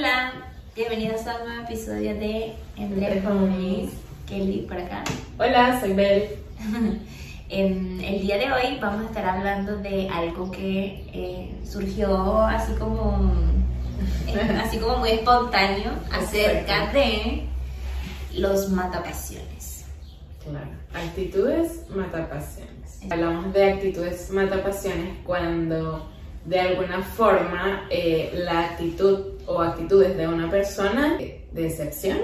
Hola, bienvenidos a un nuevo episodio de Entre Jóvenes. Kelly por acá. Hola, soy Bel. En el día de hoy vamos a estar hablando de algo que eh, surgió así como, eh, así como muy espontáneo acerca de los matapasiones. Claro, actitudes matapasiones. Hablamos de actitudes matapasiones cuando de alguna forma eh, la actitud o actitudes de una persona decepcionan.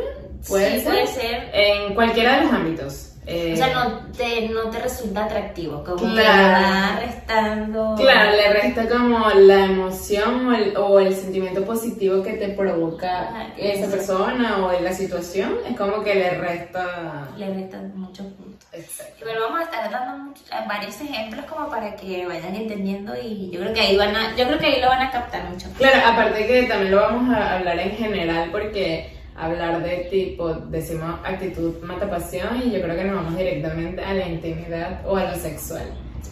Puede, Sí, ser, puede ser. en cualquiera de los ámbitos. Eh, O sea, no te, no te resulta atractivo, como que Claro. va restando. Claro, le resta como la emoción o el, o el sentimiento positivo que te provoca Ajá, esa persona o la situación, es como que le resta... Le restan muchos puntos. Exacto. Pero vamos a estar dando muchos- varios ejemplos como para que vayan entendiendo y yo creo que ahí van a, yo creo que ahí lo van a captar mucho. Claro, aparte que también lo vamos a hablar en general porque hablar de tipo, decimos actitud mata pasión y yo creo que nos vamos directamente a la intimidad o a lo sexual.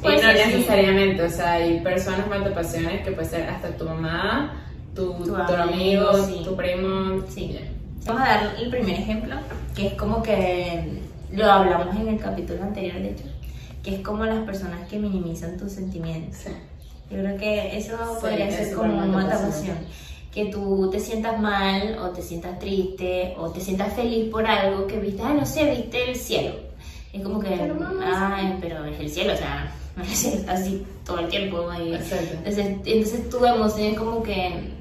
Puede y no sí. necesariamente, o sea, hay personas mata pasiones que puede ser hasta tu mamá, tu, Tu tu amigo, amigo, sí. tu primo. Sí. Vamos a dar el primer ejemplo, que es como que lo hablamos en el capítulo anterior, de hecho, que es como las personas que minimizan tus sentimientos. Sí. Yo creo que eso Sí, podría ser como una pasión. Que tú te sientas mal o te sientas triste o te sientas feliz por algo que viste, ay, no sé, viste el cielo. Es como que, Pero mamá, ay, pero es el cielo, o sea, no es así todo el tiempo. y- entonces, entonces tu emoción es como que.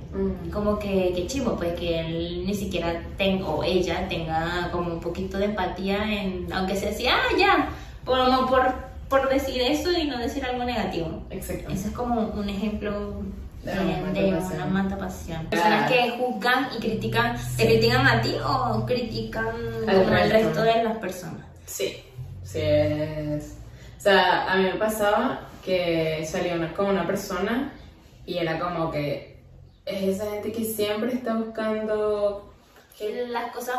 Como que, que chivo, pues que él ni siquiera tenga, o ella tenga como un poquito de empatía en, aunque sea así, ah, ya, por, por, por decir eso y no decir algo negativo. Exacto. Ese es como un ejemplo De de, una mantapasión. Claro. Personas que juzgan y critican, ¿te critican a ti o critican Al resto. resto de las personas? Sí, sí es. O sea, a mí me pasaba que salía una, con una persona y era como que es esa gente que siempre está buscando. Las cosas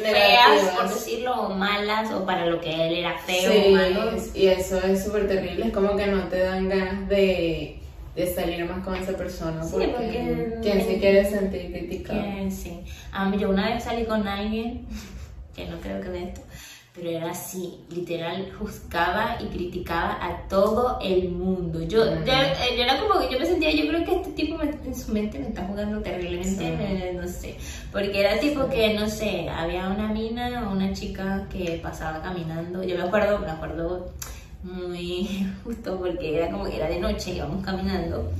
Negativas. feas, por decirlo, o malas, o para lo que él era feo Sí, o malo. y eso es súper terrible. Es como que no te dan ganas de, de salir más con esa persona Sí, porque, porque- quien se quiere sentir criticado. Que sí. Yo una vez salí con alguien, que no creo que ve esto, pero era así, literal, juzgaba y criticaba a todo el mundo. Yo, yo, yo era como que yo me sentía, yo creo que este tipo me- en su mente me está jugando terriblemente, Sí. no sé. Porque era tipo que, no sé, había una mina, una chica que pasaba caminando, yo me acuerdo, me acuerdo muy justo porque era como que era de noche, íbamos caminando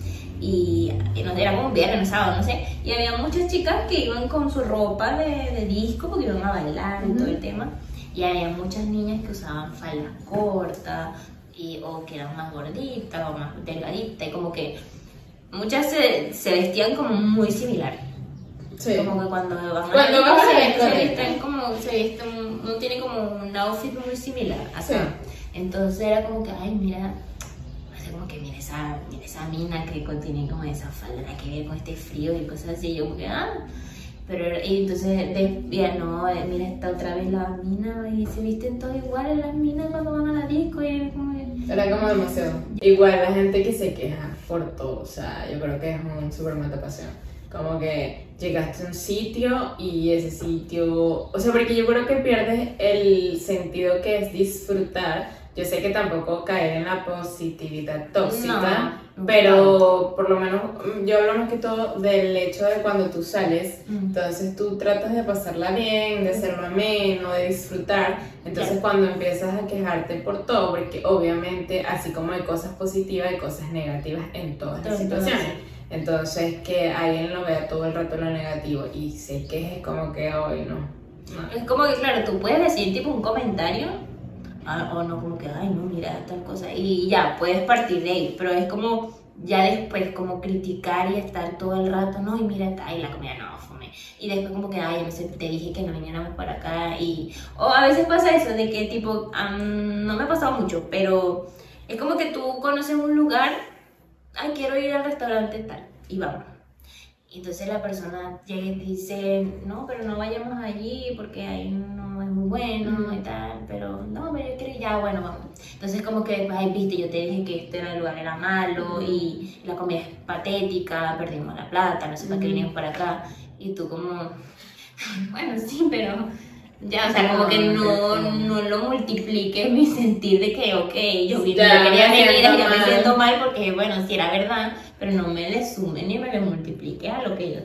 y, y no, era como un viernes, un sábado, no sé, y había muchas chicas que iban con su ropa de, de disco porque iban a bailar y todo el tema, y había muchas niñas que usaban faldas cortas y, o que eran más gorditas o más delgaditas y como que muchas se, se vestían como muy similar. Sí. Como que cuando van a Cuando a se, se visten como, se visten, uno tiene como un outfit muy similar acá. Sí. Entonces era como que, ay, mira, así como que mira esa, mira esa mina que contiene como esa falda, que ver con este frío y cosas así. Y yo como que, ah, pero y entonces decía, no, eh, mira esta otra vez la mina y se visten todas iguales las minas cuando van a la disco y como. Era como demasiado. Igual la gente que se queja por todo, o sea, yo creo que es un super pasión. Como que llegaste a un sitio y ese sitio, o sea, porque yo creo que pierdes el sentido que es disfrutar. Yo sé que tampoco caer en la positividad tóxica, No, pero por lo menos mm, yo hablo más que todo del hecho de cuando tú sales, Mm. entonces tú tratas de pasarla bien, de hacerlo ameno, de disfrutar. Entonces Claro. cuando empiezas a quejarte por todo, porque obviamente así como hay cosas positivas, hay cosas negativas en todas las situaciones. Entonces que alguien lo vea todo el rato lo negativo y se queje como que hoy no. no. Es como que, claro, tú puedes decir tipo un comentario, ah, o no, como que, ay, no, mira, tal cosa, y ya, puedes partir de ahí, pero es como ya después, como criticar y estar todo el rato, no, y mira, ay, la comida no, fome, y después como que, ay, no sé, te dije que no viniéramos para acá, y, o a veces pasa eso, de que tipo, am, no me ha pasado mucho, pero es como que tú conoces un lugar, ay, quiero ir al restaurante tal, y vamos. Entonces la persona llega y dice, no, pero no vayamos allí porque ahí no muy bueno y tal, pero no, pero yo quiero ya, bueno, vamos. Entonces como que, ay, viste, yo te dije que este era el lugar era malo y la comida es patética, perdimos la plata, no sé para qué vinimos para acá. Y tú como, bueno, sí, pero ya, o sea, como que no, no lo multiplique mi sentir de que, ok, yo, vi- Ya, yo quería me mi vida y siento yo me siento mal porque, bueno, si era verdad, pero no me le sume ni me le multiplique a lo que yo,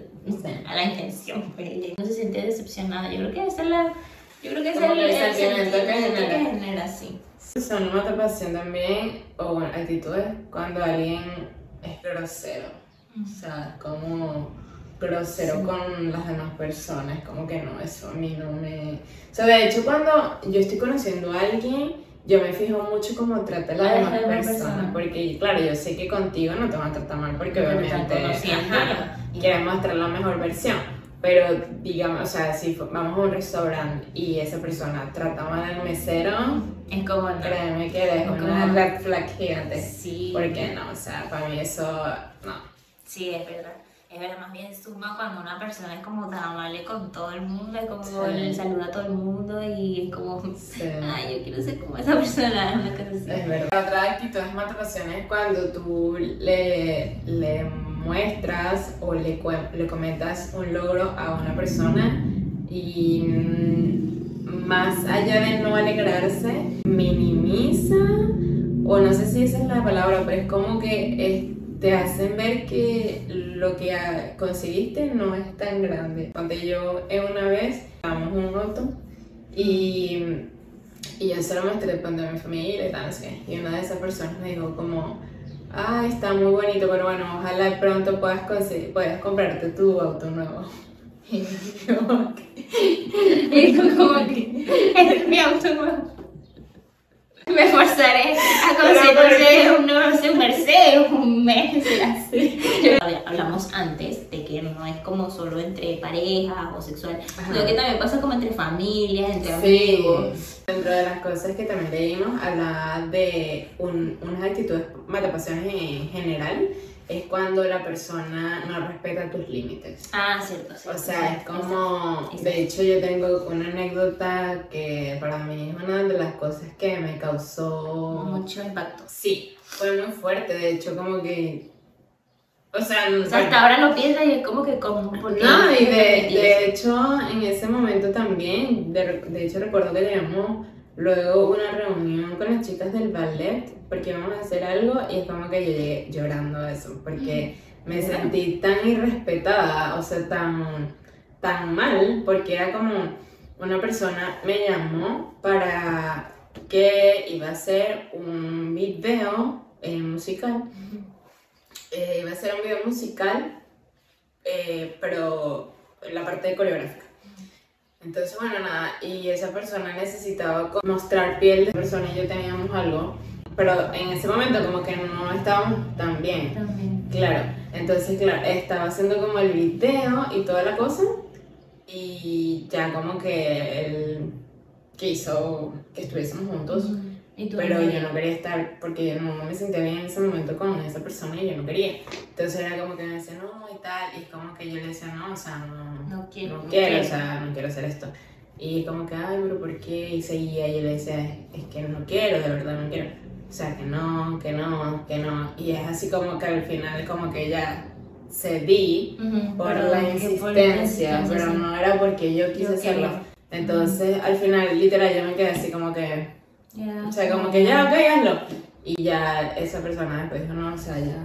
a la intención. pues, y uno se siente decepcionada. Yo creo que esa es la, yo creo que es el, que el el sentimiento que sentimiento que genera. genera, sí. Son una matapación también, o bueno, actitudes cuando alguien es grosero. O sea, como grosero Sí. con las demás personas, como que no, eso a mí no me... O sea, de hecho, cuando yo estoy conociendo a alguien, yo me fijo mucho cómo trata a las demás personas, porque claro, yo sé que contigo no te van a tratar mal, porque obviamente conociendo. ajá, quieren mostrar la mejor versión. Pero digamos, o sea, si vamos a un restaurante y esa persona trata mal al mesero, Es como, no. créeme que es Como- una red flag gigante. Sí. Porque no, o sea, para mí eso, no. Sí, es verdad. Es verdad, más bien suma cuando una persona es como tan amable con todo el mundo, es como Sí. le saluda a todo el mundo y es como, Sí. ay, yo quiero ser como esa persona, así. Es verdad. Otra actitud de matapación es cuando tú le, le muestras o le, le comentas un logro a una persona y mm, más allá de no alegrarse, minimiza, o no sé si esa es la palabra, pero es como que eh, te hacen ver que lo que conseguiste no es tan grande. Cuando yo en una vez, en un auto y y yo se lo mostré cuando a mi familia y tal. Y una de esas personas me dijo como, ah, está muy bonito, pero bueno, ojalá pronto puedas, conseguir, puedas comprarte tu auto nuevo. Y yo como que, Y tú como que, es mi auto nuevo. Me esforzaré a conseguir Pero, ¿por qué? un, no sé, un Mercedes, un Mercedes, así. Hablamos antes de que no es como solo entre parejas o sexual, sino que también pasa como entre familias, entre Sí, amigos. dentro de las cosas que también leímos, hablaba de un- unas actitudes matapasiones en general, es cuando la persona no respeta tus límites. Ah, cierto, O cierto. sea, es como, exacto. de hecho yo tengo una anécdota que para mí es una de las cosas que me causó... Mucho impacto. Sí, fue muy fuerte, de hecho como que... O sea, O sea, hasta ahora lo piensas y es como que como... ¿por qué no, y de, de hecho en ese momento también, de, de hecho recuerdo que teníamos luego una reunión con las chicas del ballet porque íbamos a hacer algo y es como que yo llegué llorando a eso, porque me sentí tan irrespetada, o sea, tan, tan mal, porque era como una persona me llamó para que iba a hacer un video eh, musical eh, iba a ser un video musical, eh, pero en la parte coreográfica. Entonces, bueno, nada, y esa persona necesitaba mostrar piel de persona y yo teníamos algo, pero en ese momento como que no estábamos tan bien. También. Claro, entonces, claro, estaba haciendo como el video y toda la cosa, y ya como que él quiso que estuviésemos juntos. Y tú Pero yo no quería estar porque yo no me sentía bien en ese momento con esa persona y yo no quería. Entonces era como que me decía, no, tal. Y es como que yo le decía, no, o sea, no, No quiero, no quiero, o sea, no quiero hacer esto. Y como que, ay, pero ¿por qué? Y seguía, y yo le decía, es que no quiero, de verdad no quiero. O sea, que no, que no, que no. Y es así como que al final, como que ya cedí Ujú, por pero la que insistencia, insistencia, pero sí. no era porque yo quise Yo hacerlo. Entonces, al final, literal, yo me quedé así como que. Ya. O sea, como que ya, ok, hazlo. Y ya esa persona después dijo, no, o sea, ya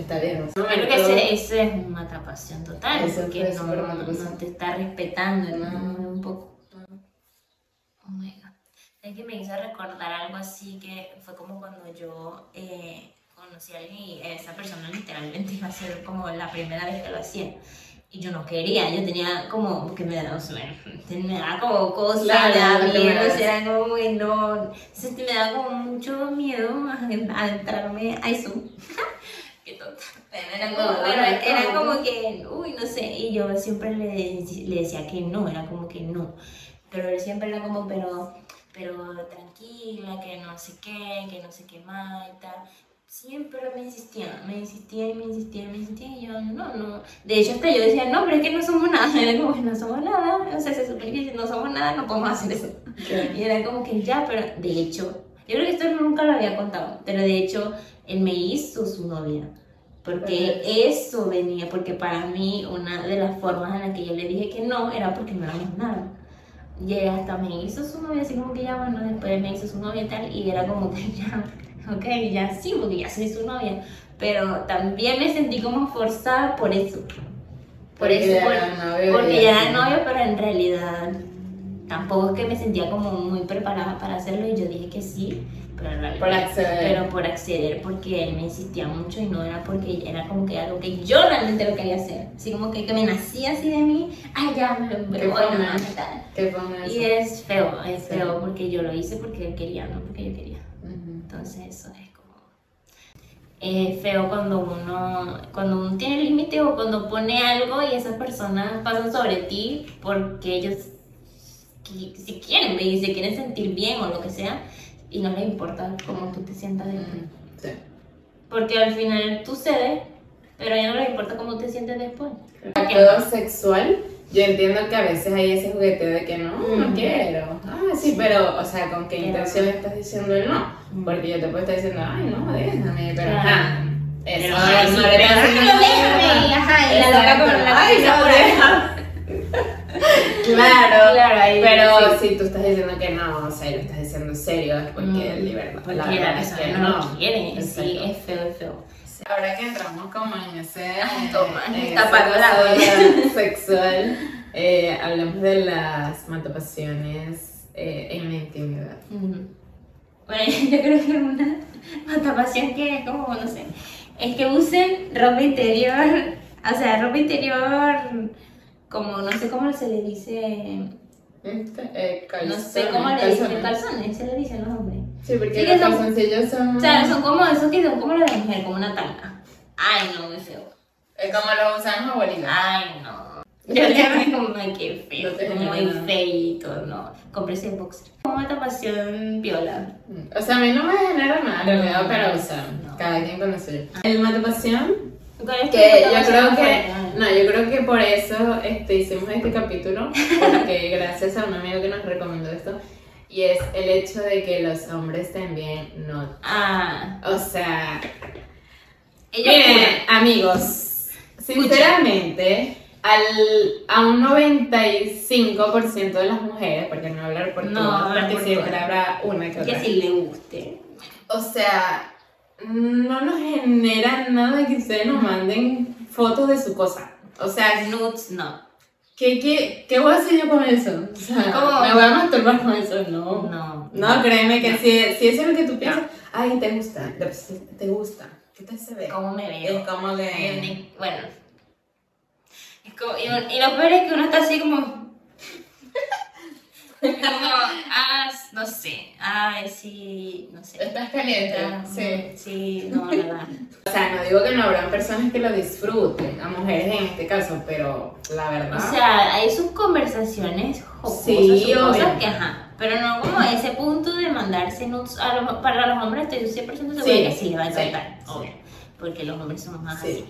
está bien. O sea, Yo creo que ese, ese es una atrapación total, Ese porque no, no te está respetando, ¿no? Ujú. Un poco. Oh my god. Es que me hizo recordar algo así que fue como cuando yo eh, conocí a alguien y esa persona literalmente iba a ser como la primera vez que lo hacía. Y yo no quería, yo tenía como que me daba, o sea, me daba como cosa, Claro, me daba miedo, o sea, como que no, entonces me daba como mucho miedo a adentrarme a eso. Qué tonta. Pero Era como, No, era era como- como que, uy, no sé, y yo siempre le, le decía que no, era como que no. Pero él siempre era como, pero, pero tranquila, que no sé qué, que no sé qué más y tal. Siempre me insistía, me insistía y me insistía y me insistía y yo, no, no. De hecho, hasta yo decía, no, pero es que no somos nada. Era como, no somos nada. O sea, se supone que si no somos nada, no podemos hacer eso. Y era como que ya, pero de hecho, yo creo que esto nunca lo había contado, pero de hecho, él me hizo su novia. Porque eso venía, porque para mí una de las formas en las que yo le dije que no era porque no éramos nada. Y hasta me hizo su novia, así como que ya, bueno, después me hizo su novia y tal, y era como que ya, ok, ya sí, porque ya soy su novia. Pero también me sentí como forzada por eso. Por Porque eso, ya por- porque ya era novio, pero en realidad tampoco es que me sentía como muy preparada para hacerlo y yo dije que sí, pero Por acceder. pero por acceder porque él me insistía mucho y no era porque era como que algo que yo realmente lo quería hacer, así como que, que me nacía así de mí, ay ya me lo. ¿Qué fue eso? Y es feo, es Sí. feo porque yo lo hice porque él quería, no porque yo quería. Ujú. Entonces eso es como es feo cuando uno cuando uno tiene límite o cuando pone algo y esas personas pasan sobre ti porque ellos si quieren y se quieren sentir bien o lo que sea y no les importa cómo tú te sientas después. Sí. Porque al final tú cedes, pero a ellos no les importa cómo te sientes después. Todo sexual, yo entiendo que a veces hay ese juguete de que no, no Mm. quiero. Ah, sí, pero, o sea, ¿con qué Pero- intención estás diciendo el no? Porque yo te puedo estar diciendo, ay, no, déjame, pero Claro. ajá. Eso Pero, no le diciendo no, déjame, ajá, y la loca la Ay, no. Claro, Claro, ahí pero sí. si tú estás diciendo que no, o sea, lo estás diciendo serio, es porque Mm. Porque la verdad es que no lo quiere, sí, es feo, es feo. Ahora que entramos como en ese, la cosa sexual, eh, hablemos de las matapasiones eh, en la intimidad. Bueno, yo creo que una matapación que es como, no sé, es que usen ropa interior, o sea, ropa interior, como, no sé cómo se le dice, Este, eh, no sé calzones, cómo le dicen, calzones. se le dicen los hombres. Sí, porque Sí, los son- calzoncillos son... O sea, son como esos que son como los de mujer, como una tanga. Ay, no, muy feo. Es como los usan los abuelitos. Ay, no. Yo le dije como, ay, qué feo, No te muy feito, no. Cómprese boxer. Como matapación viola. O sea, a mí no me genera nada, No, pero, o sea, no. cada quien con lo suyo. El matapasión ¿Cuál es tu Que yo creo que, no, yo creo que por eso este, hicimos este capítulo, porque gracias a un amigo que nos recomendó esto, y es el hecho de que los hombres también no, Ah, o sea, miren, amigos, sinceramente, al, a un 95% de las mujeres, porque no voy a hablar por No, todas, porque siempre habrá una que que otra. si le guste. O sea, no nos genera nada que ustedes nos manden fotos de su cosa. O sea, Nudes, no. ¿qué, qué, qué voy a hacer yo con eso? O sea, ¿Cómo? ¿me voy a masturbar con eso? No. No. No, créeme que si, si eso es lo que tú piensas, ay, te gusta, te, te gusta, ¿qué tal se ve? ¿Cómo me veo? Es como que... Bueno. Es como, y, y lo peor es que uno está así como. Como, ah, no sé. Ay, sí, no sé. Estás caliente, Ah, sí. Sí, no, nada. O sea, no digo que no habrán personas que lo disfruten, a mujeres en este caso, pero la verdad... O sea, hay sus conversaciones jocosas, Sí, cosas que ajá. Pero no como a ese punto de mandarse nudes. A para los hombres estoy 100% segura Sí, que sí le va a encantar. sí. Obvio. Porque los hombres somos más Sí. así.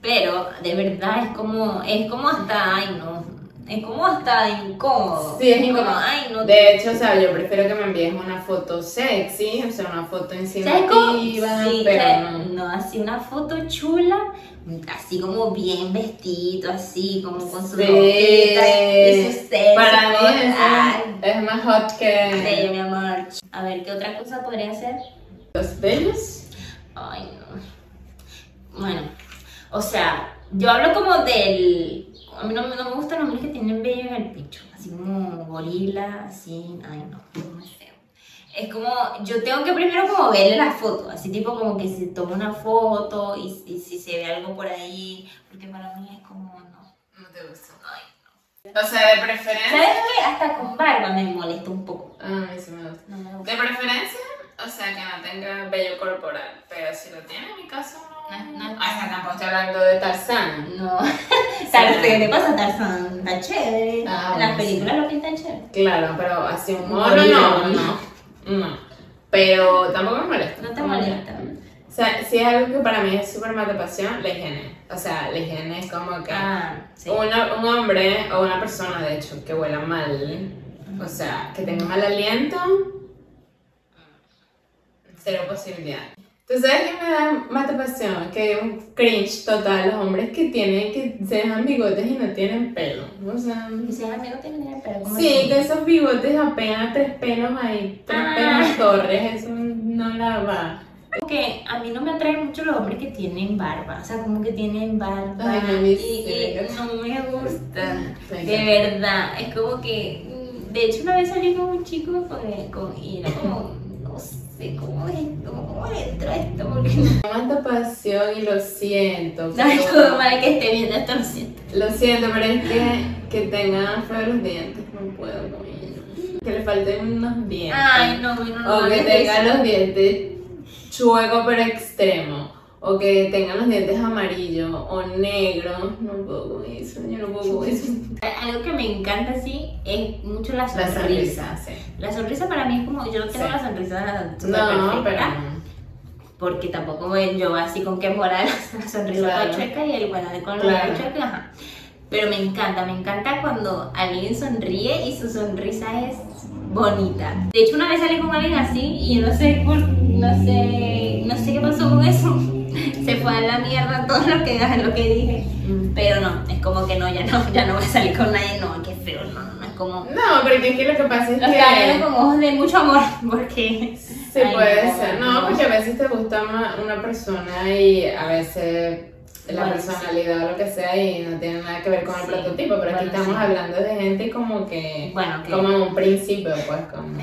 Pero de verdad es como, es como hasta, ay no, es como hasta incómodo. Sí, es Como, incómodo. ay no. De hecho, o sea, yo prefiero que me envíes una foto sexy, o sea, una foto insinuativa, Sí, pero no. no, así una foto chula, así como bien vestido, así como con su Sí. ropita y sus sesos. Para mí es, es más hot Sí, que mi amor. A ver, ¿qué otra cosa podría ser? los bellos. Ay, no. Bueno, o sea, yo hablo como del. A mí no, no me gustan los hombres que tienen vello en el pecho. Así como gorila, así. Ay, no, no es feo. Es como, yo tengo que primero como verle la foto, así tipo como que se toma una foto y, y si se ve algo por ahí, porque para mí es como, no. No te gusta. Ay, O sea, de preferencia. ¿Sabes qué? Hasta con barba me molesta un poco. A mí sí me gusta. No me gusta. De preferencia, o sea, que no tenga vello corporal, pero si lo tiene, en mi caso no. No, no. O sea, tampoco estoy hablando de Tarzán. No. Tarzán, ¿Qué te pasa, Tarzán? Está chévere. Ah, en las películas lo pintan chévere. Claro, pero así un mono no, no, no. Pero tampoco me molesta. No te molesta. O sea, si es algo que para mí es súper mata pasión, la higiene. O sea, la higiene es como que Ah, sí. una- un hombre o una persona, de hecho, que huela mal, o sea, que tenga mal aliento, cero posibilidad. ¿Tú sabes qué me da más pasión? Que es un cringe total. Los hombres que tienen, que se dejan bigotes y no tienen pelo. O sea. Que sea amigo tiene pero como Sí, que esos bigotes apenas tres pelos ahí, tres Ah. pelos torres, eso no la va. que a mí no me atraen mucho los hombres que tienen barba, o sea, como que tienen barba Ay, a mí y, y me no me gusta, Me de verdad, es como que, mm, de hecho una vez salí con un chico con, con- y era como, no sé, ¿cómo es esto? ¿Cómo entra esto? Porque no, Tanta pasión y lo siento. no es como para que esté viendo esto, lo siento. Lo siento, pero es que, que tengan feos los dientes, no puedo con ellos. Que le falten unos dientes. Ay, no, no, no. o no, que tengan los dientes chueco pero extremo. O que tengan los dientes amarillos o negros. No puedo con eso, yo no puedo con eso. Algo que me encanta así es mucho la La sonrisa. sonrisa, sí. La sonrisa para mí es como, yo no tengo Sí. la sonrisa No, pero perfecta, no. porque tampoco yo así con que moral la sonrisa Claro. chueca y el bueno con la Claro. chueca, ajá. Pero me encanta, me encanta cuando alguien sonríe y su sonrisa es bonita. De hecho, una vez salí con alguien así y no sé, no sé, no sé qué pasó con eso. Se fue a la mierda todo lo que, lo que dije. Mm. Pero no, es como que no, ya no, ya no voy a salir con nadie, no, qué feo, no, no, no, es como... No, porque es que lo que pasa es Los que. con ojos de mucho amor, porque... Sí, Ay, puede no, ser. no. Porque a veces te gusta una, una persona y a veces la Bueno, sí. personalidad o lo que sea y no tiene nada que ver con el Sí, prototipo, pero aquí bueno, estamos sí. hablando de gente como que. Bueno, que Como un principio, pues, como.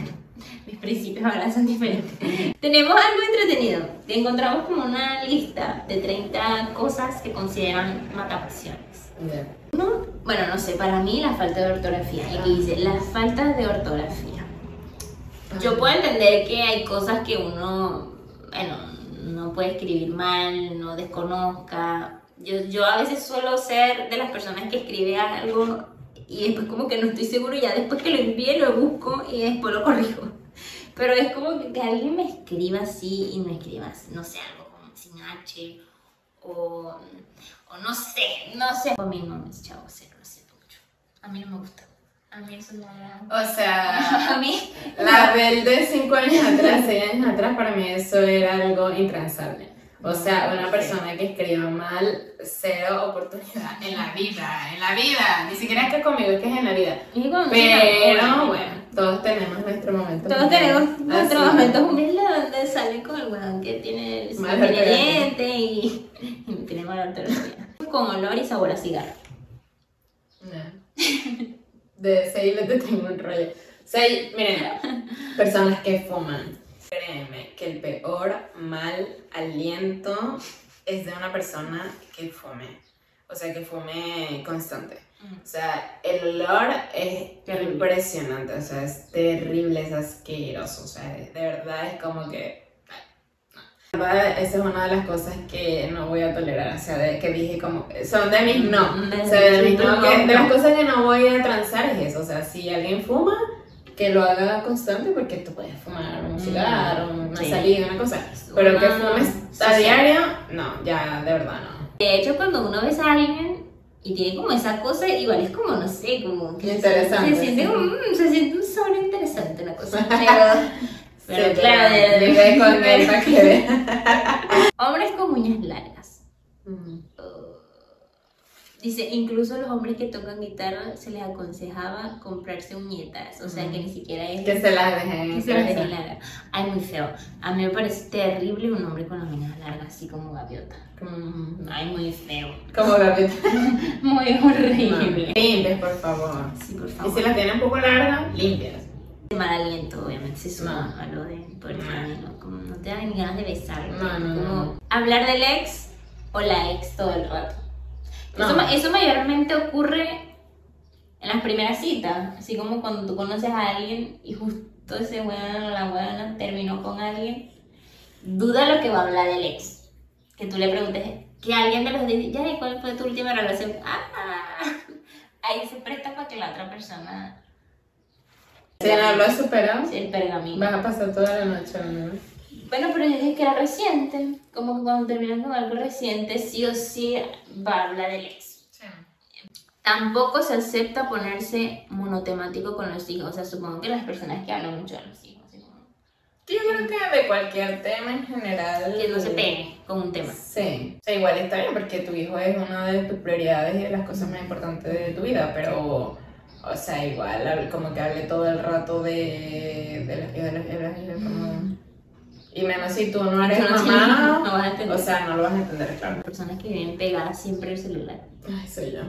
Mis principios ahora son diferentes. Tenemos algo entretenido. Encontramos como una lista de 30 cosas que consideran matapasiones. Ya. Uno, bueno, no sé, para mí la falta de ortografía. Y aquí dice, las faltas de ortografía. Yo puedo entender que hay cosas que uno, bueno, no puede escribir mal, no desconozca. Yo, yo a veces suelo ser de las personas que escribe algo y después como que no estoy seguro ya después que lo envíe lo busco y después lo corrijo. Pero es como que, que alguien me escriba así y me escriba, no sé, algo como sin H o, o no sé, no sé. A mí no me chavo, cero, lo siento mucho. A mí no me gusta. A mí eso no me O sea, A mí la Bel de 5 años atrás, 6 años atrás, para mí eso era algo intransable. O sea, una persona que escriba mal, cero oportunidad en la vida, en la vida. Ni siquiera es que conmigo, es que es en la vida. Pero bueno, todos tenemos nuestro momento. Todos tenemos nuestros Así. momentos humildes donde sale con el weón que tiene el Mala tiene ortografía. diente y, y tiene mala ortografía. Con olor y sabor a cigarro. No. De ese te tengo un rollo. O sea, miren, personas que fuman. Créeme que el peor mal aliento es de una persona que fume. O sea, que fume constante. O sea, el olor es Terrible. impresionante. O sea, es terrible, es asqueroso. O sea, de verdad es como que. Esa es una de las cosas que no voy a tolerar. O sea, de, que dije como. Son de mis no. O sea, de, mis no, que- de las cosas que no voy a transar es eso. O sea, si alguien fuma, que lo haga constante porque tú puedes fumar un Mm, cigarro, una sí. salida, una cosa. Pero que fumes a diario, no, ya, de verdad no. De hecho, cuando uno ves a alguien y tiene como esa cosa, igual es como, no sé, como que Interesante, Se, siente como, mm, se siente un sabor interesante la cosa. Pero, pero Sí, claro, de- de- vive con él para que vea. hombres con uñas largas. Mm. Dice, incluso los hombres que tocan guitarra se les aconsejaba comprarse uñetas, o sea que ni siquiera es Que se las dejen que se las dejen largas. Ay, muy feo. A mí me parece terrible un hombre con las uñas largas, así como gaviota. Mm. Ay, muy feo. Como gaviota. Muy horrible. Limpias, por favor. Sí, por Y si favor. las tienen un poco largas, limpias. De mal aliento, obviamente, se suma No. a lo de poder No. femenino. Como no te dan ni ganas de besar. No, no, no, como no. hablar del ex o la ex todo el rato. No. Eso, ma- eso mayormente ocurre en las primeras citas, así como cuando tú conoces a alguien y justo ese weón o la weona terminó con alguien, duda lo que va a hablar del ex. Que tú le preguntes, que alguien de los dice, ya, ¿y cuál fue tu última relación? Ah, ahí se presta para que la otra persona... Si no lo has superado, Sí, el pergamino. vas a pasar toda la noche. ¿no? Bueno, pero yo dije que era reciente, como que cuando terminan con algo reciente, sí o sí va a hablar del ex. Tampoco se acepta ponerse monotemático con los hijos. O sea, supongo que las personas que hablan mucho de los hijos. Yo creo que de cualquier tema en general. Que no se pegue con un tema. Sí. O sea, igual está bien porque tu hijo es una de tus prioridades y de las cosas más importantes de tu vida, pero. O sea, igual, como que hable todo el rato de, de las de las hebras y de como... Y menos si tú no eres no mamá, no vas a entender. o sea, no lo vas a entender, claro. Personas que viven pegadas siempre al celular. Ay, soy yo.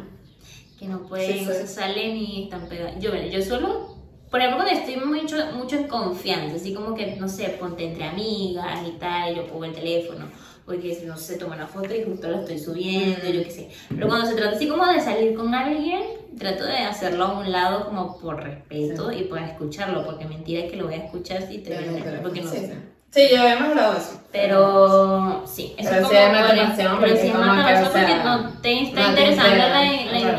que no pueden, Sí, no se salen y están pegadas. Yo, bueno, yo solo, por ejemplo, cuando estoy mucho, mucho en confianza, así como que, no sé, ponte entre amigas y tal, y yo pongo el teléfono, porque si no se toma una foto y justo la estoy subiendo, yo qué sé. Pero cuando se trata así como de salir con alguien, trato de hacerlo a un lado como por respeto y para escucharlo, porque mentira es que lo voy a escuchar si te porque no. Sí, sí. Yo hemos hablado de eso. Pero sí, eso Pero es como más por- atención, pero sí que, o atención porque no te está no te interesando la, la, la,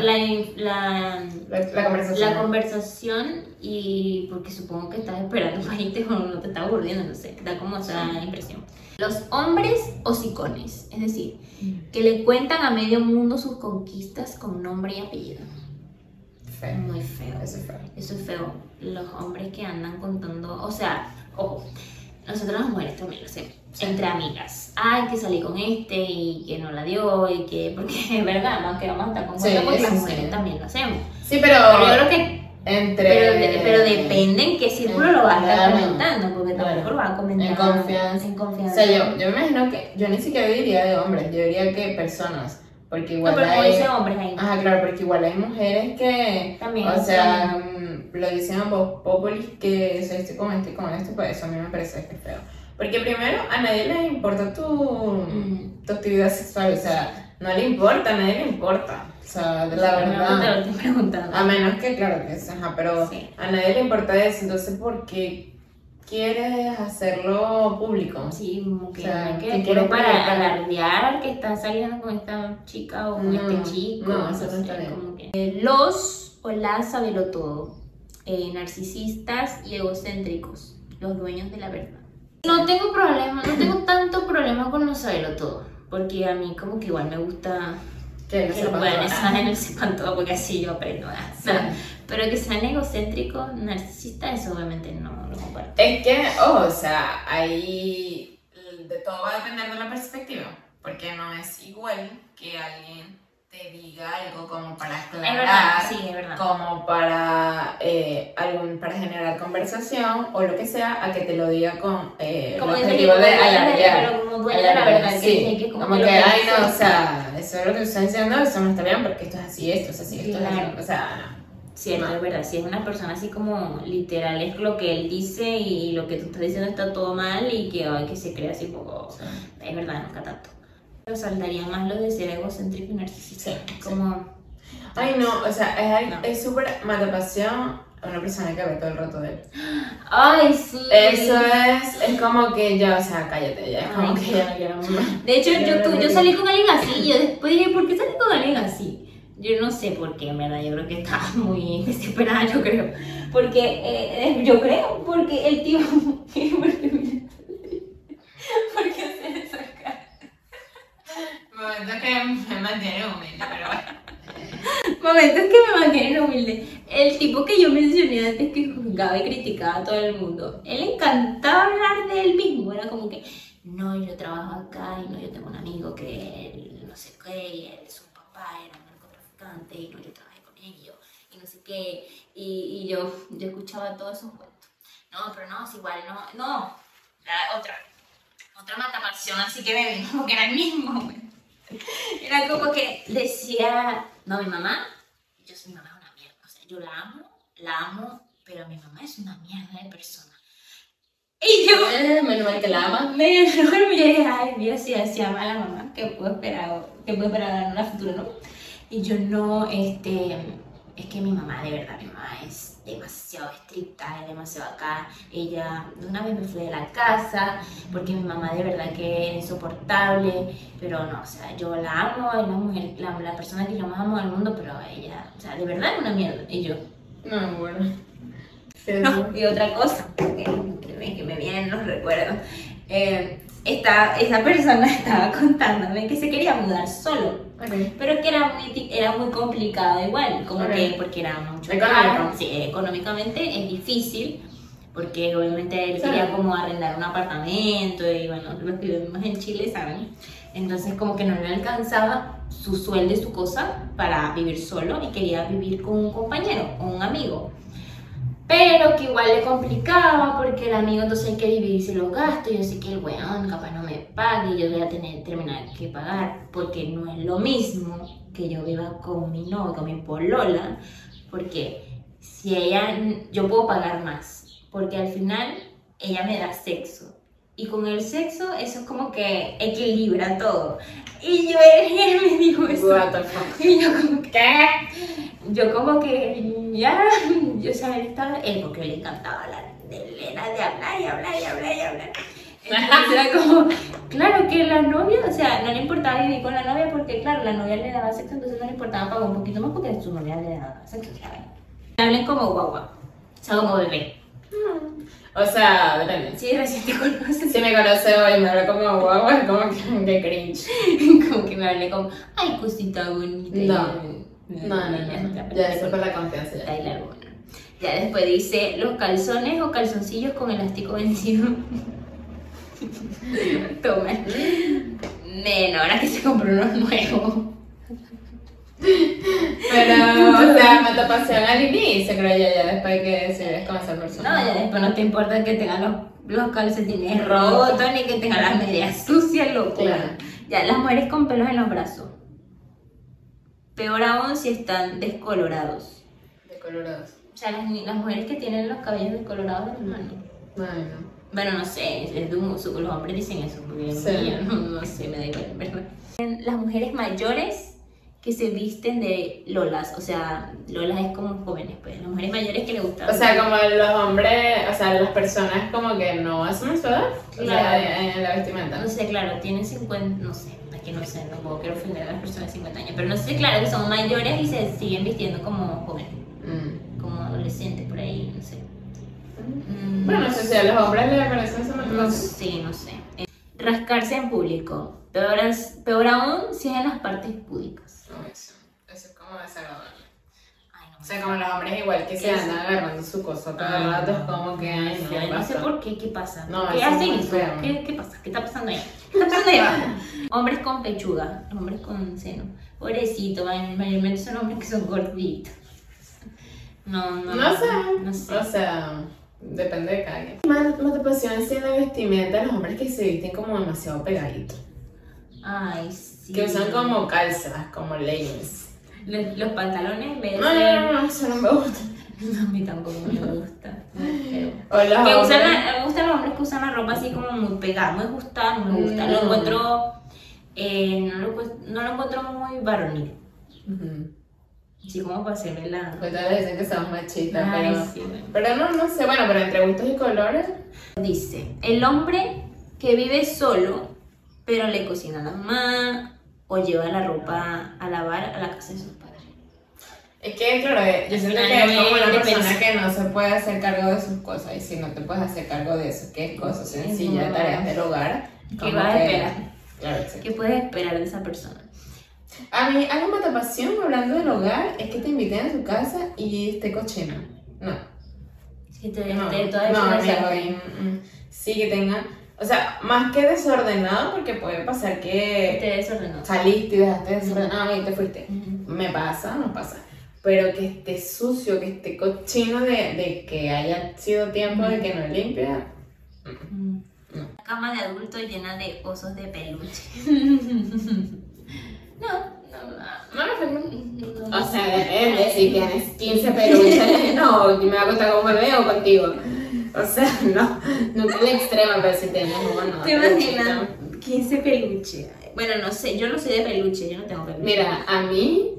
la, La, la conversación. la conversación y porque supongo que estás esperando irte o no te está aburriendo, no sé, da como esa impresión. Los hombres hocicones, es decir, que le cuentan a medio mundo sus conquistas con nombre y apellido. Feo. Muy feo. Eso es feo. Eso es feo. Los hombres que andan contando, o sea, ojo, nosotros las mujeres también lo hacemos. Sí. Entre amigas. Ay, que salí con este y que no la dio y que, porque es verdad, no que vamos a estar con Sí, porque las mujeres sí. también lo hacemos. Sí, pero, Pero yo creo que, entre... pero, de- pero depende en qué círculo lo vas a estar comentando, porque tampoco lo vas a comentar En confianza. En O confianza. sea, yo, yo me imagino que yo ni siquiera diría de hombres, yo diría que personas, porque No, igual pero como hay... hombres ahí. Ajá, claro, porque igual hay mujeres que, También. o sea, lo dicen a voz populis que soy este con este y con esto, pues eso a mí me parece que es feo. Porque primero, a nadie le importa tu, tu actividad sexual, o sea, no le importa, a nadie le importa, o sea, de la No, Te verdad. lo. A menos que, claro, que es, ajá, pero Sí. a nadie le importa eso, entonces, ¿por qué quieres hacerlo público? Sí, como que, O sea, que ¿qué puro quieres para alardear que está saliendo con esta chica o con No, este chico. no, eso no está bien. que- Eh, Los o las todo narcisistas y egocéntricos, los dueños de la verdad. No tengo problema, no tengo tanto problema con los todo porque a mí como que igual me gusta Que no que los no sepan todo, porque así yo aprendo. sea, Pero que sean egocéntricos, narcisistas, eso obviamente no lo comparto. Es que, oh, o sea, ahí de todo va a depender de la perspectiva, porque no es igual que alguien te diga algo como para Es verdad, aclarar, sí, es verdad. como para eh, algún para generar conversación o lo que sea, a que te lo diga con eh, el Como dice objetivo de alardear. pero como la verdad, que sí, que como como que que, lo que ay, no, o sea, eso es lo que estás diciendo, eso no está bien porque esto es así, esto es así, esto es así, o sea, no. Cierto, No. es verdad. Si es una persona así como literal, es lo que él dice y lo que tú estás diciendo está todo mal y que, ay, que se cree así un poco. Es verdad, nunca tanto. Resaltaría más lo de ser egocéntrico y narcisista. Sí, sí. Como. Ay, no, o sea, es No. es súper matapasión a una persona que ve todo el rato de él. Ay, sí. Eso es, es como que ya, o sea, cállate ya, es como Ay. que ya no quiero más. De hecho, Yo lo yo salí con alguien así y yo después dije, ¿por qué salí con alguien así? Yo no sé por qué, en verdad, yo creo que estaba muy desesperada, yo creo. Porque, eh, yo creo, porque el tío... ¿Por qué hacer esa cara? Momento que me mantiene humilde, pero bueno. Momentos que me mantienen humilde. El tipo que yo mencioné antes que juzgaba y criticaba a todo el mundo, él encantaba hablar de él mismo. Era como que, no, yo trabajo acá y no, yo tengo un amigo que él, no sé qué, y él, su papá era un narcotraficante y no, yo trabajé con ellos y no sé qué. Y, yo, yo escuchaba todos esos cuentos. No, pero no, es igual, no, no. Otra, otra matapasión, así que me vino que era el mismo. Era como que decía, no, mi mamá, yo soy mamá es una mierda. O sea, yo la amo, la amo, pero mi mamá es una mierda de persona. Y yo, Eh, menos mal que la ama. me mejor me dije, ay, mira si así ama la mamá, que puedo esperar, que puedo esperar en una futura, ¿no? Y yo no, este, es que mi mamá, de verdad, mi mamá es demasiado estricta, es demasiado acá. Ella, una vez me fui de la casa, porque mi mamá de verdad que es insoportable, pero no, o sea, yo la amo, es la mujer, la, la persona que yo más amo del mundo, pero ella, o sea, de verdad es una mierda. Y yo, No, bueno. ¿Qué no, y otra cosa, que, que me, que me vienen los recuerdos. Eh, esta, esa persona estaba contándome que se quería mudar solo, Ok. pero que era muy, era muy complicado igual, como que porque era mucho caro, sí, económicamente es difícil, porque obviamente él quería como arrendar un apartamento y bueno, los que vivimos en Chile saben. Entonces como que no le alcanzaba su sueldo y su cosa para vivir solo y quería vivir con un compañero o un amigo. Pero que igual le complicaba porque el amigo entonces hay que dividirse los gastos. Yo sé que el weón capaz no me pague y yo voy a tener terminar que pagar porque no es lo mismo que yo viva con mi novio, con mi polola. Porque si ella, yo puedo pagar más. Porque al final ella me da sexo. Y con el sexo eso es como que equilibra todo. Y yo, él me dijo eso. Y yo como, ¿qué? Yo como que ya, yo sabía que estaba él porque le encantaba hablar de Elena, de hablar y hablar y hablar y hablar. Entonces era como, claro que la novia, o sea, no le importaba vivir con la novia porque, claro, la novia le daba sexo, entonces no le importaba pagar un poquito más porque su novia le daba sexo, ¿saben? Hablen como guagua, o sea, como bebé. O sea, depende. Sí, recién te conoces, Si me conoce hoy me habla como guagua, como que, que cringe. como que me hablé como, ay, cosita bonita. No. No, no, no. Ya eso por la confianza ya. Ahí la luna. Ya después dice los calzones o calzoncillos con elástico vencido. Toma. Neno, ahora que se compró unos nuevos. Pero, o sea, me pasión al inicio, creo yo, ya después de que decides con esa No, persona. ya después no te importa que tengan los, los calcetines Rotos. rotos ni que tengan las medias sucias, loco. Claro. Ya, las mujeres con pelos en los brazos. Peor aún si están descolorados. De colorados. O sea, las, las mujeres que tienen los cabellos descolorados, hermano. Bueno. Bueno, no sé, es de un los hombres dicen eso, porque Sí. yo no, no sé, me da igual, verdad. Las mujeres mayores que se visten de lolas, o sea, lolas es como jóvenes, pues, las mujeres mayores que le gustan. O sea, como los hombres, o sea, las personas como que no asumen su edad. O sea, en, la vestimenta. no sé, claro, tienen 50, no sé, que no sé, no puedo quiero ofender a las personas de 50 años, pero no sé, claro, que son mayores y se siguen vistiendo como jóvenes, Mm. como adolescentes, por ahí, no sé. Mm, Bueno, no sé si a los hombres les parece eso No no sé, no sé. Eh, Rascarse en público. Peor, es- peor aún si es en las partes públicas. No, eso. Eso es como desagradable. Sea, como los hombres igual que se ¿Qué andan agarrando su cosa todo el Ah, rato, es como que, ay, no, Ay, no sé por qué, ¿qué pasa? No, ¿Qué es hacen eso? ¿Qué, ¿Qué pasa? ¿Qué está pasando ahí? ¿Qué está pasando ahí abajo? Hombres con pechuga, hombres con seno. Pobrecito, may- mayormente son hombres que son gorditos. No, no. No sé. No sé. O sea, depende de cada quien. Más motivación así en la vestimenta, los hombres que se visten como demasiado pegaditos. Ay, sí. Que usan como calzas, como leggings. Los, los pantalones vez de No, no, no, no, eso no me gusta. No, a mí tampoco me gusta. Pero- O los Que usan hombres- la- me gustan los hombres que usan la ropa así como muy pegada, muy ajustada, no me gusta. Lo No. encuentro, eh, no, lo, no lo encuentro muy varonil. Ujú. Así como para hacerme la... Pues todas dicen que somos machistas, Ay, pero... sí, bueno. Pero no, no sé, bueno, pero entre gustos y colores... Dice, el hombre que vive solo, pero le cocina a la mamá o lleva la ropa a lavar a la casa de padres. Es que, claro, eh, yo siento que es como una persona que no se puede hacer cargo de sus cosas y si no te puedes hacer cargo de eso, que es sencillas, no. tareas del hogar, ¿Qué vas a que- esperar? Claro, sí. ¿Qué puedes esperar de esa persona? A mí, algo me da pasión hablando del hogar es que te inviten a tu casa y esté cochino. No. Que te No, esté toda no, amigo, y, mm, sí que tengan, o sea, más que desordenado, porque puede pasar Que que esté desordenado. saliste y dejaste desordenado y te fuiste. Me pasa, no pasa. Pero que esté sucio, que esté cochino de, de que haya sido tiempo de que no limpia. No. Una cama de adulto llena de osos de peluche. no, no, No, no, no. no. no. O sea, depende, si tienes 15 peluches, no, yo me voy a acostar con un bebé o contigo. O sea, no, no es extrema, pero si tienes uno. ¿Te imaginas? 15 peluches. Bueno, no sé, yo no soy de peluche, yo no tengo peluche. Mira, a mí,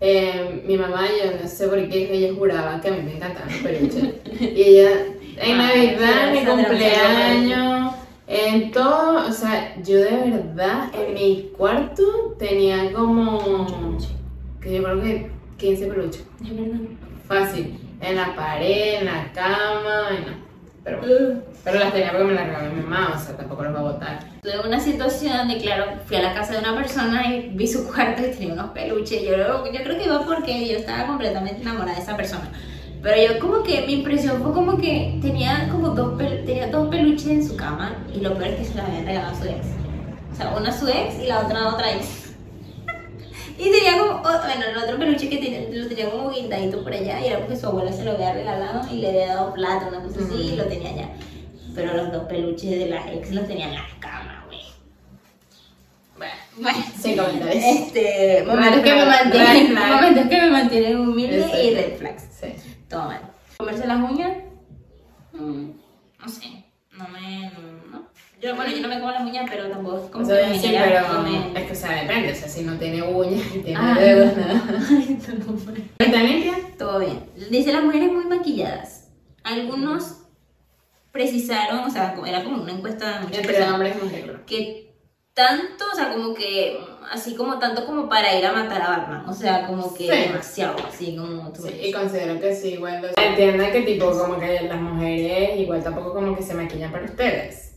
eh, mi mamá, yo no sé por qué, ella juraba que a mí me encantaban los peluches. Y ella, en Ah, Navidad, en mi cumpleaños, en todo, o sea, yo de verdad, en mi cuarto tenía como, que yo creo que 15 peluches. Fácil. En la pared, en la cama, no. Pero, bueno, pero las tenía porque me las regaló mi mamá, o sea, tampoco las va a botar. Tuve una situación donde, claro, fui a la casa de una persona y vi su cuarto y tenía unos peluches. Yo, yo creo que iba porque yo estaba completamente enamorada de esa persona. Pero yo como que mi impresión fue como que tenía como dos, pel- tenía dos peluches en su cama y lo peor es que se las habían regalado a su ex. O sea, una a su ex y la otra a otra ex. Y tenía como, oh, bueno, el otro peluche que tenía, lo tenía como guindadito por allá y era porque su abuela se lo había regalado y le había dado plata, una cosa así, y lo tenía allá. Pero los dos peluches de las ex los tenía en las camas, güey. Bueno, Bueno, comentarios. este, momentos que me mantienen, momentos que me mantienen humilde y red flags. Sí. Todo mal. ¿Comerse las uñas? Mm, no sé. No me. No. Yo, bueno, yo no me como las uñas, pero tampoco es como O sea, que sí, pero es que, o sea, depende. O sea, si no tiene uñas y tiene Ah, dedos, no. nada. ¿Está limpia? Todo bien. Dice las mujeres muy maquilladas. Algunos precisaron, o sea, era como una encuesta de muchas Entre hombres que tanto, o sea, como que, así como tanto como para ir a matar a Batman, o sea, como que Sí. demasiado, así como tú Sí, ves. y considero que sí, igual. o sea, Entiendo que tipo como que las mujeres igual tampoco como que se maquillan para ustedes.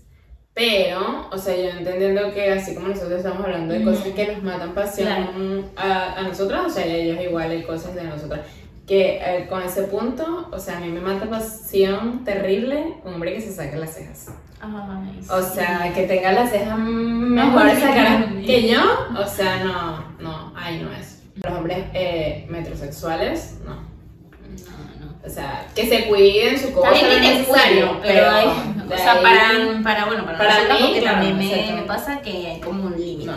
Pero, o sea, yo entendiendo que así como nosotros estamos hablando de Ujú. cosas que nos matan pasión a, a nosotras, o sea, ellos igual hay cosas de nosotras. Que eh, con ese punto, o sea, a mí me mata pasión terrible un hombre que se saque las cejas. Ay, O sí. sea, que tenga las cejas mejor sacadas que que yo, o sea, no, no, ahí no es. Los hombres eh, metrosexuales, no. No, no. O sea, que se cuiden su cosa bien no es necesario, pero hay, o sea, para, para, bueno, para, para mí, porque claro, también me, me pasa que hay como un límite.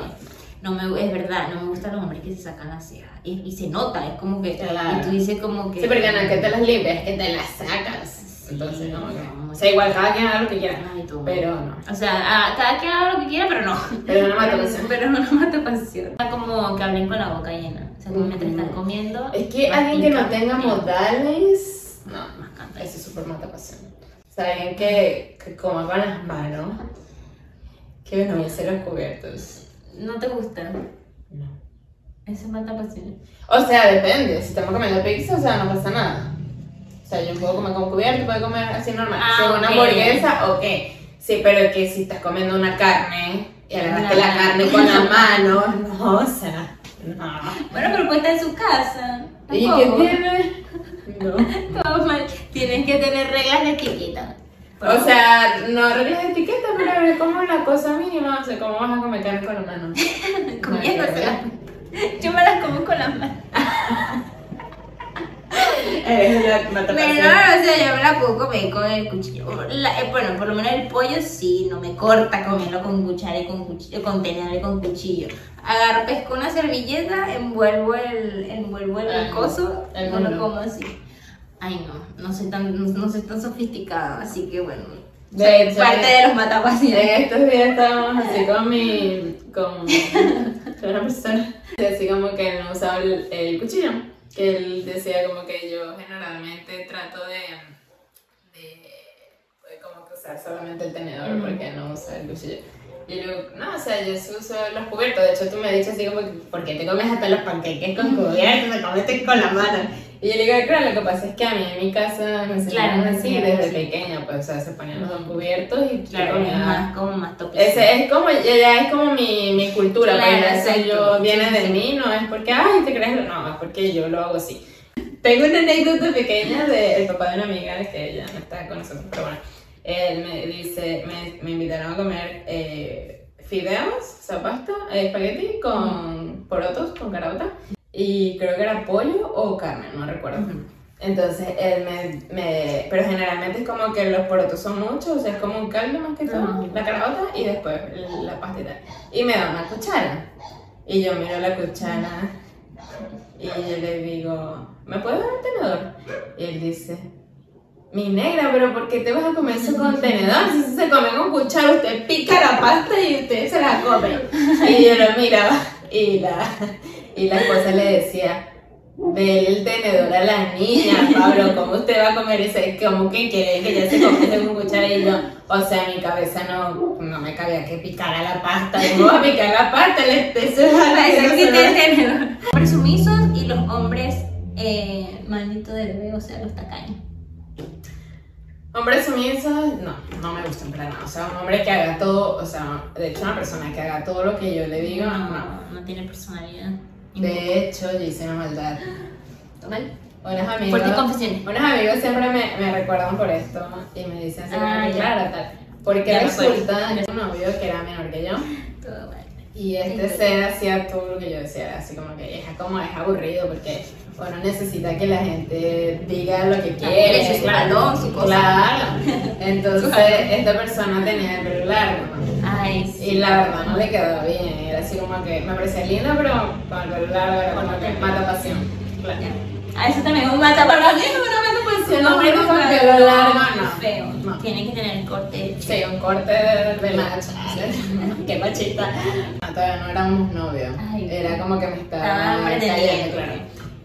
No. Me, es verdad, no me gustan los hombres que se sacan las cejas. Y, y se nota, es como que. Claro. Y tú dices como que. Sí, porque no es que te las limpias, es que te las sacas. Entonces, no, no, o sea, igual cada quien haga lo que quiera, Ay, tú. pero no. O sea, a- cada quien haga lo que quiera, pero no. Pero no mata pasión. Pero no mata pasión. Está como que hablen con la boca llena. Sea, mientras están comiendo. Es que alguien que no tenga modales, no, Más canta. Eso es súper mata pasión. O sea, alguien que, que coma con las manos, que no hacer los cubiertos. ¿No te gusta? No. Eso mata pasión. O sea, depende. Si estamos comiendo pizza, o sea, no pasa nada. O sea, yo puedo comer con cubierto, puedo comer así normal. Ah, si es una hamburguesa, ok. Sí, pero que si estás comiendo una carne y agarraste la Nah. carne con la mano, no, o sea, no. Bueno, pero está en su casa. ¿Y qué tiene? No. Todo mal. Tienes que tener reglas de etiqueta. O sea, no reglas de etiqueta, pero es como la cosa mínima. O sea, ¿cómo vas a comer carne con la mano? comiéndosela. Yo me las como con las manos. Eres la mata Pero no, o sea, yo me la puedo comer con el cuchillo. La- eh, bueno, por lo menos el pollo sí, no me corta comerlo con cuchara y con cuchillo, con tenedor y con cuchillo. Agarro, pesco una servilleta, envuelvo el, envuelvo el Ay, coso, no lo como así. Ay, no, no soy tan, no, no soy tan sofisticada, así que bueno. De soy hecho, parte de los matapasiones. En estos días estábamos así con mi. con, con una persona. y Así como que no usaba el, el cuchillo. Que él decía como que yo generalmente trato de. de. de como que usar solamente el tenedor porque no usa el cuchillo. Y yo, no, o sea, yo uso los cubiertos. De hecho, tú me has dicho así como, ¿por qué te comes hasta los panqueques con cubiertos? Te comes con la mano. Y yo le digo, claro, lo que pasa es que a mí en mi casa me enseñaron Claro, así sí, desde sí. pequeña, pues, o sea, se ponían los dos cubiertos y Claro, más como más topicito. Ese es como, ya ya es como mi, mi cultura, Claro, pues eso yo, viene de sí. mí, no es porque, ay, te crees, no, es porque yo lo hago así. Tengo una anécdota pequeña del papá de una amiga que ella no está con nosotros, pero bueno, él me dice, me, me invitaron a comer eh, fideos, o sea, pasta, eh, espagueti con porotos, con carabota, y creo que era pollo o carne, no recuerdo. Entonces, él me, me- Pero generalmente es como que los porotos son muchos, o sea, es como un caldo más que todo, la carabota y después la pastita. Y me da una cuchara. Y yo miro la cuchara y yo le digo, ¿me puedes dar un tenedor? Y él dice, mi negra, pero ¿por qué te vas a comer eso con tenedor? Si se come con cuchara, usted pica la pasta y usted se la come. Y yo lo miraba y la, y la esposa le decía, Dele el tenedor a la niña, Pablo, ¿cómo usted va a comer ese? ¿Cómo que quiere que ya se comience con cuchara? Y yo, o sea, mi cabeza no, no me cabía que picara la pasta. ¿Cómo va a picar la pasta? Es Para eso el tenedor. Hombres sumisos y los hombres eh, maldito de bebé, o sea, los tacaños. Hombres sumisos, no, no me gustan para nada. O sea, un hombre que haga todo, o sea, de hecho, una persona que haga todo lo que yo le diga, no. no, no tiene personalidad. De hecho, yo hice una maldad. ¿Mal? unos amigos. Fuertes confesiones. Unos amigos siempre me, me recuerdan por esto y me dicen así, Ah, claro, tal. Porque Ya resulta que un novio que era menor que yo Todo mal. y este se hacía todo lo que yo decía, así como que es como es aburrido porque uno necesita que la gente diga lo que quiere. su balón, su cosa. Claro. Entonces esta persona tenía el pelo largo. ¿no? Ay, sí. Y la verdad no le quedaba bien, era así como que me parecía lindo, pero con el pelo largo era como que mata pasión. Claro. Ah, eso también es un mata para mí. Si un hombre con pelo largo, no. Feo. No. Tiene que tener el corte. Sí, un corte de pelazo. Qué machista. No, todavía no éramos novios. Ay, Era como que me Ah, estaba pretendiendo. cayendo, claro.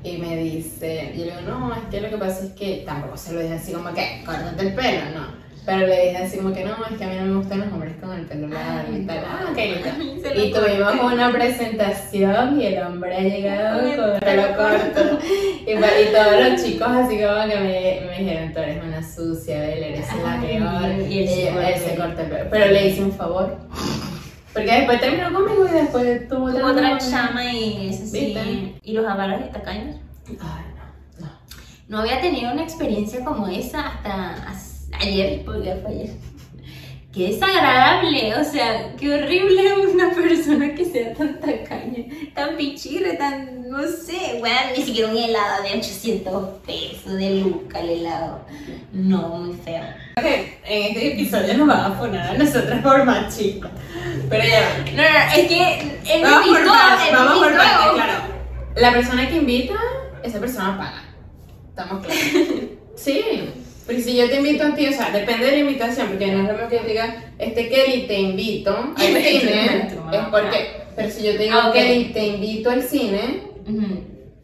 Y me dice, yo le digo, no, es que lo que pasa es que tampoco se lo dije así como que, córtate el pelo, no. Pero le dije así como que no, es que a mí no me gustan los hombres con el pelo largo y tal. Ah, ok, listo. Y tuvimos una presentación y el hombre ha llegado Con el pelo corto. Y, y todos los chicos así como que me, me dijeron, tú eres una sucia, Bel, eres la peor. y él se él cortó el pelo. Pero le hice un favor. Porque después terminó conmigo y después tuvo otra novia. chama y eso sí. Y los avaros y tacaños. Ay, no, no. No había tenido una experiencia como esa hasta as- ayer, porque fue ayer. Qué desagradable, o sea, qué horrible una persona que sea tan tacaña, tan pichirre, tan, no sé, bueno, ni siquiera un helado de 800 pesos de Luca el helado. No, muy feo. En este episodio nos van a poner a nosotras por machistas. Pero ya. No, no, es que me Vamos por invitó, partes, él me vamos por invitó. partes, claro. La persona que invita, esa persona paga. ¿Estamos claros? Sí. Pero si yo te invito a ti, o sea, depende de la invitación, porque no es lo mismo que yo diga, este Kelly te invito al cine, es porque, pero si yo te digo, Ah. Kelly te invito al cine.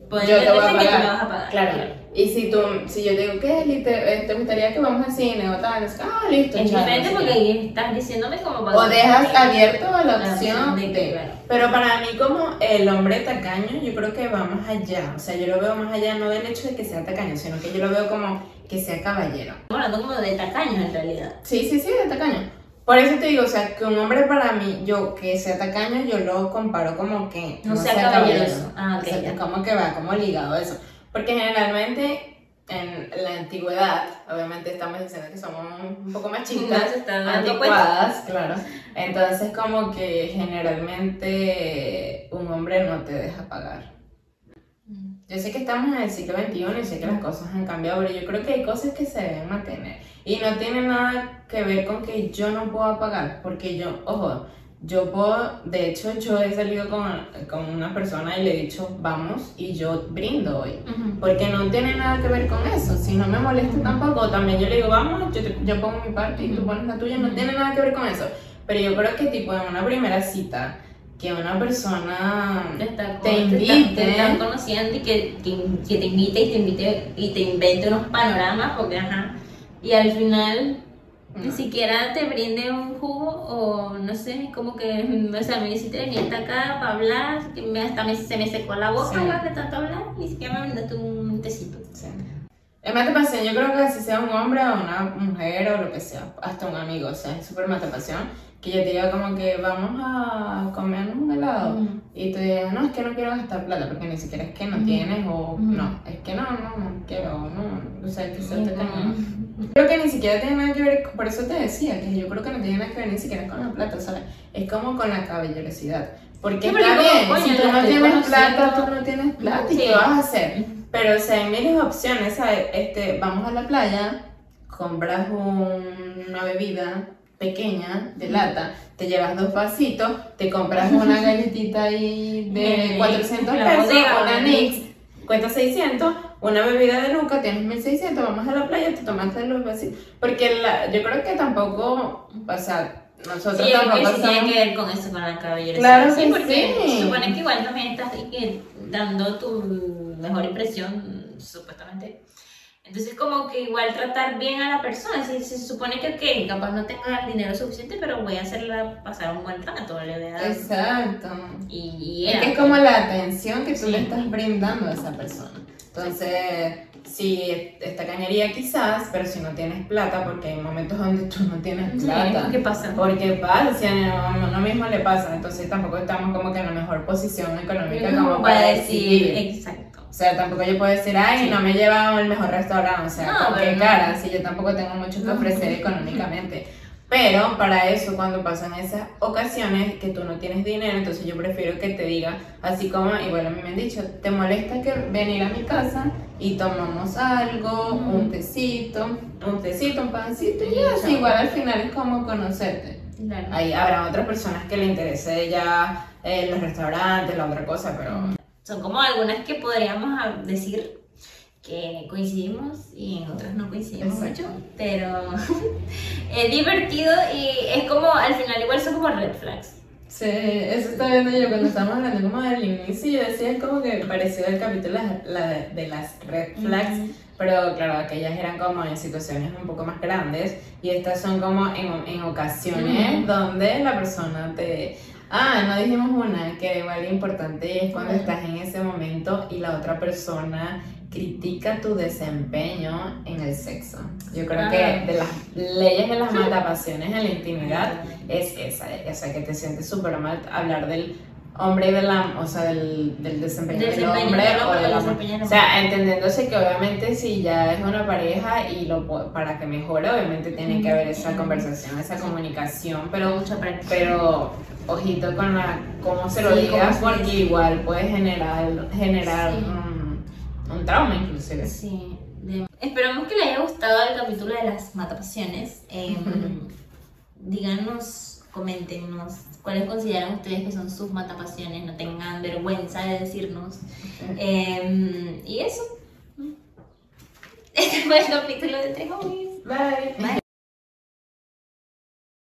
Pues yo te voy a que pagar. me vas a pagar. Claro. Y si tú, si yo te digo, Kelly, te, eh, te gustaría que vamos al cine o tal, ah, listo, Es diferente porque qué. ahí estás diciéndome como para O dejas abierto a la La opción de. Pero para mí como el hombre tacaño, yo creo que va más allá. O sea, yo lo veo más allá no del hecho de que sea tacaño, sino que yo lo veo como que sea caballero. Hablando como de tacaños en realidad. Sí, sí, sí, de tacaño. Por eso te digo, o sea, que un hombre para mí, yo que sea tacaño, yo lo comparo como que No sea caballeroso. Ah, ok, O sea, ya. como que va como ligado a eso. Porque generalmente en la antigüedad, obviamente estamos diciendo que somos un poco machistas, anticuadas, claro. Entonces como que generalmente un hombre no te deja pagar. Yo sé que estamos en el siglo XXI y sé que las cosas han cambiado, pero yo creo que hay cosas que se deben mantener. Y no tiene nada que ver con que yo no pueda pagar, porque yo, ojo, yo puedo, de hecho yo he salido con, con una persona y le he dicho, vamos, y yo brindo hoy. Porque no tiene nada que ver con eso. Si no me molesta tampoco, también yo le digo, vamos, yo, te- yo pongo mi parte y tú pones la tuya, no tiene nada que ver con eso. Pero yo creo que tipo en una primera cita, que una persona Te, está- te te invite, te están conociendo y que, que, que te invite y te invite y te invente unos panoramas porque ajá. Y al final ni siquiera te brinde un jugo o no sé, como que, o sea, me hiciste venir acá para hablar, que me, hasta me, se me secó la boca, Sí. igual de tanto hablar, ni siquiera me brindaste un tecito. Sí. Es matapasión, yo creo que si sea un hombre o una mujer o lo que sea, hasta un amigo, o sea, es súper matapasión, que yo te diga como que vamos a comer un helado y tú digas, no, es que no quiero gastar plata porque ni siquiera es que no tienes o no, es que no, no, no quiero, no, o sea, que sea Ujú. tacaño. Creo que ni siquiera tiene nada que ver, por eso te decía, que yo creo que no tiene nada que ver ni siquiera con la plata, ¿sabes? Es como con la caballerosidad. Porque está bien, si tú no tienes plata, tú no tienes plata, ¿y qué vas a hacer? Pero, o sea, hay miles de opciones, ¿sabes? Este, vamos a la playa, compras un- una bebida pequeña de lata, te llevas dos vasitos, te compras una galletita ahí de Eh, 400 la pesos, una. Nix, cuesta 600, una bebida de Luca, tienes 1600, vamos a la playa, te tomaste los vasitos. Porque la, yo creo que tampoco, o sea, nosotros Sí, tampoco que sí tiene que ver con eso, con la caballerosidad. Claro sí, que porque sí. supone que igual también estás que dando tu mejor impresión, supuestamente. Entonces, como que igual tratar bien a la persona. Si se supone que, ok, capaz no tenga el dinero suficiente, pero voy a hacerla pasar un buen rato, le voy a dar. Exacto. Y, Es era. que es como la atención que tú Sí. le estás brindando a esa persona. Entonces, sí, esta cañería quizás, pero si no tienes plata, porque hay momentos donde tú no tienes Sí, plata. ¿Qué pasa? Porque pasa, si a uno mismo le pasa, entonces tampoco estamos como que en la mejor posición económica Como como para para decir, exacto. O sea, tampoco yo puedo decir, ay, no me lleva al mejor restaurante, o sea, No, qué no. cara, si yo tampoco tengo mucho que No. ofrecer económicamente. Pero para eso, cuando pasan esas ocasiones que tú no tienes dinero, entonces yo prefiero que te diga, así como, igual a mí me han dicho, ¿te molesta que venir a mi casa y tomamos algo, un tecito, un tecito, un pancito y ya, igual al final es como conocerte. Claro. Ahí habrá otras personas que le interese ya eh, los restaurantes, la otra cosa, pero Son como algunas que podríamos decir que coincidimos y en otras no coincidimos Exacto. mucho, pero es divertido y es como, al final igual son como red flags. Sí, eso estaba viendo yo cuando estábamos hablando como del inicio, yo decía como que parecido al capítulo de, las red flags, pero claro, aquellas eran como en situaciones un poco más grandes y estas son como en, en ocasiones donde la persona te... Ah, no dijimos una que igual importante y es cuando estás en ese momento y la otra persona critica tu desempeño en el sexo. Yo creo que de las leyes de las matapasiones en la intimidad es esa, o sea, que te sientes súper mal hablar del hombre y de la, o sea, del, del desempeño, Desempeño del hombre del o de la mujer. O sea, entendiéndose que obviamente si ya es una pareja y lo para que mejore, obviamente tiene que haber esa conversación, esa comunicación, pero mucha práctica. pero ojito con la cómo se lo Sí, digas porque igual puede generar generar Sí. un, un trauma inclusive. Sí. de- Esperamos que les haya gustado el capítulo de las matapasiones. Em, díganos, coméntenos cuáles consideran ustedes que son sus matapasiones. No tengan vergüenza de decirnos. Em, y eso. Este fue el capítulo de Tres Homies. Bye. Bye.